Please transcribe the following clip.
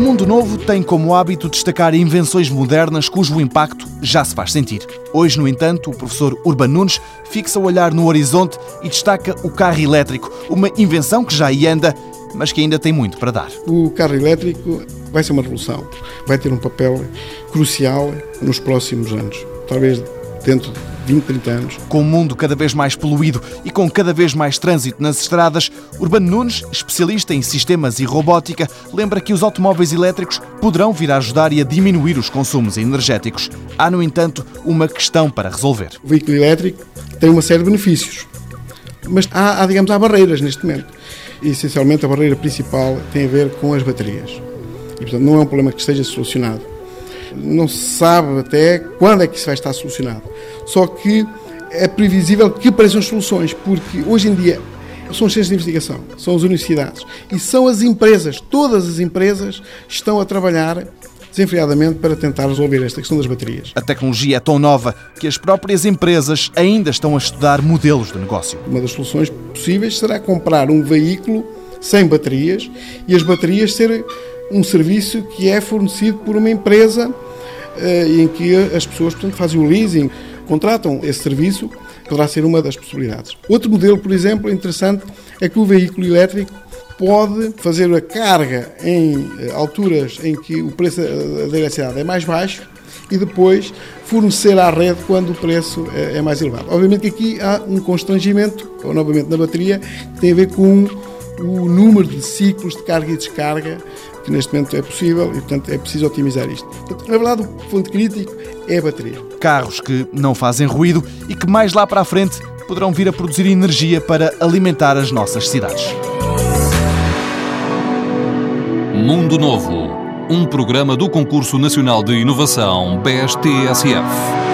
Novo tem como hábito destacar invenções modernas cujo impacto já se faz sentir. Hoje, no entanto, o professor Urban Nunes fixa o olhar no horizonte e destaca o carro elétrico, uma invenção que já aí anda, mas que ainda tem muito para dar. O carro elétrico vai ser uma revolução, vai ter um papel crucial nos próximos anos. Talvez dentro de 20, 30 anos. Com o mundo cada vez mais poluído e com cada vez mais trânsito nas estradas, Urbano Nunes, especialista em sistemas e robótica, lembra que os automóveis elétricos poderão vir a ajudar e a diminuir os consumos energéticos. Há, no entanto, uma questão para resolver. O veículo elétrico tem uma série de benefícios, mas há, há digamos, há barreiras neste momento. E, essencialmente, a barreira principal tem a ver com as baterias. E, portanto, não é um problema que esteja solucionado não se sabe até quando é que isso vai estar solucionado. Só que é previsível que apareçam soluções, porque hoje em dia são os centros de investigação, são as universidades e são as empresas, todas as empresas estão a trabalhar desenfreadamente para tentar resolver esta questão das baterias. A tecnologia é tão nova que as próprias empresas ainda estão a estudar modelos de negócio. Uma das soluções possíveis será comprar um veículo sem baterias e as baterias serem um serviço que é fornecido por uma empresa eh, em que as pessoas portanto, fazem o leasing, contratam esse serviço, poderá ser uma das possibilidades. Outro modelo, por exemplo, interessante, é que o veículo elétrico pode fazer a carga em eh, alturas em que o preço da eletricidade é mais baixo e depois fornecer à rede quando o preço eh, é mais elevado. Obviamente que aqui há um constrangimento, novamente na bateria, que tem a ver com o número de ciclos de carga e descarga que neste momento é possível e, portanto, é preciso otimizar isto. Portanto, na verdade, o ponto crítico é a bateria. Carros que não fazem ruído e que mais lá para a frente poderão vir a produzir energia para alimentar as nossas cidades. Mundo Novo, um programa do Concurso Nacional de Inovação BSTSF.